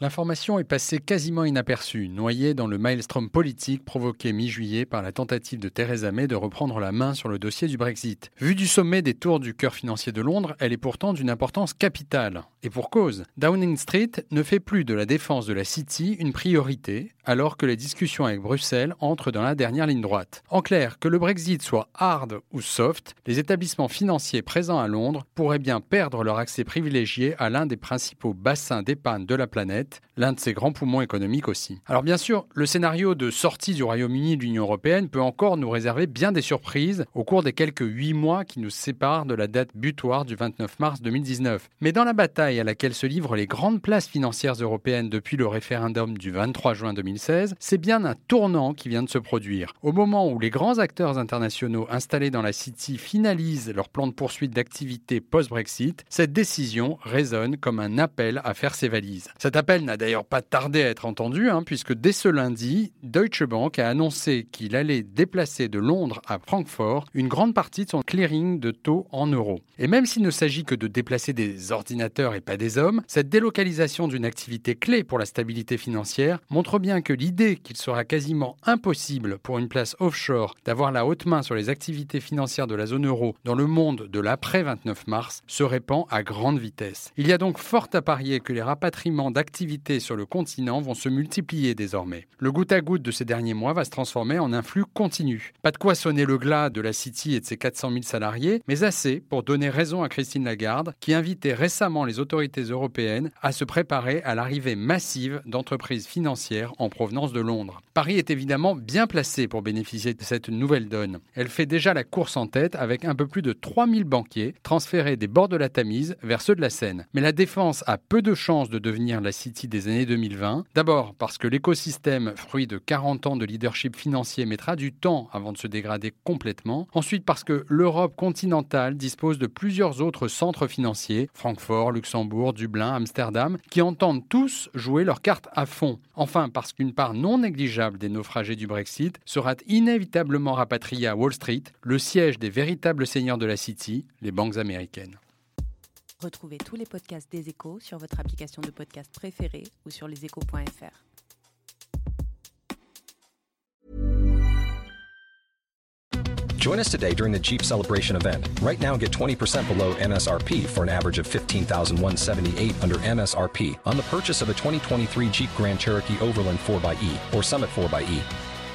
L'information est passée quasiment inaperçue, noyée dans le maelstrom politique provoqué mi-juillet par la tentative de Theresa May de reprendre la main sur le dossier du Brexit. Vue du sommet des tours du cœur financier de Londres, elle est pourtant d'une importance capitale. Et pour cause, Downing Street ne fait plus de la défense de la City une priorité, alors que les discussions avec Bruxelles entrent dans la dernière ligne droite. En clair, que le Brexit soit hard ou soft, les établissements financiers présents à Londres pourraient bien perdre leur accès privilégié à l'un des principaux bassins d'épargne de la planète l'un de ses grands poumons économiques aussi. Alors bien sûr, le scénario de sortie du Royaume-Uni de l'Union européenne peut encore nous réserver bien des surprises au cours des quelques huit mois qui nous séparent de la date butoir du 29 mars 2019. Mais dans la bataille à laquelle se livrent les grandes places financières européennes depuis le référendum du 23 juin 2016, c'est bien un tournant qui vient de se produire. Au moment où les grands acteurs internationaux installés dans la City finalisent leur plan de poursuite d'activité post-Brexit, cette décision résonne comme un appel à faire ses valises. Cet appel n'a d'ailleurs pas tardé à être entendu, hein, puisque dès ce lundi, Deutsche Bank a annoncé qu'il allait déplacer de Londres à Francfort une grande partie de son clearing de taux en euros. Et même s'il ne s'agit que de déplacer des ordinateurs et pas des hommes, cette délocalisation d'une activité clé pour la stabilité financière montre bien que l'idée qu'il sera quasiment impossible pour une place offshore d'avoir la haute main sur les activités financières de la zone euro dans le monde de l'après 29 mars se répand à grande vitesse. Il y a donc fort à parier que les rapatriements d'activités sur le continent vont se multiplier désormais. Le goutte à goutte de ces derniers mois va se transformer en un flux continu. Pas de quoi sonner le glas de la City et de ses 400 000 salariés, mais assez pour donner raison à Christine Lagarde, qui invitait récemment les autorités européennes à se préparer à l'arrivée massive d'entreprises financières en provenance de Londres. Paris est évidemment bien placé pour bénéficier de cette nouvelle donne. Elle fait déjà la course en tête avec un peu plus de 3000 banquiers transférés des bords de la Tamise vers ceux de la Seine. Mais la défense a peu de chances de devenir la Des années 2020. D'abord parce que l'écosystème, fruit de 40 ans de leadership financier, mettra du temps avant de se dégrader complètement. Ensuite parce que l'Europe continentale dispose de plusieurs autres centres financiers, Francfort, Luxembourg, Dublin, Amsterdam, qui entendent tous jouer leurs cartes à fond. Enfin parce qu'une part non négligeable des naufragés du Brexit sera inévitablement rapatriée à Wall Street, le siège des véritables seigneurs de la City, les banques américaines. Retrouvez tous les podcasts des échos sur votre application de podcast préférée ou sur leséchos.fr. Join us today during the Jeep Celebration event. Right now, get 20% below MSRP for an average of 15178 under MSRP on the purchase of a 2023 Jeep Grand Cherokee Overland 4xE or Summit 4xE.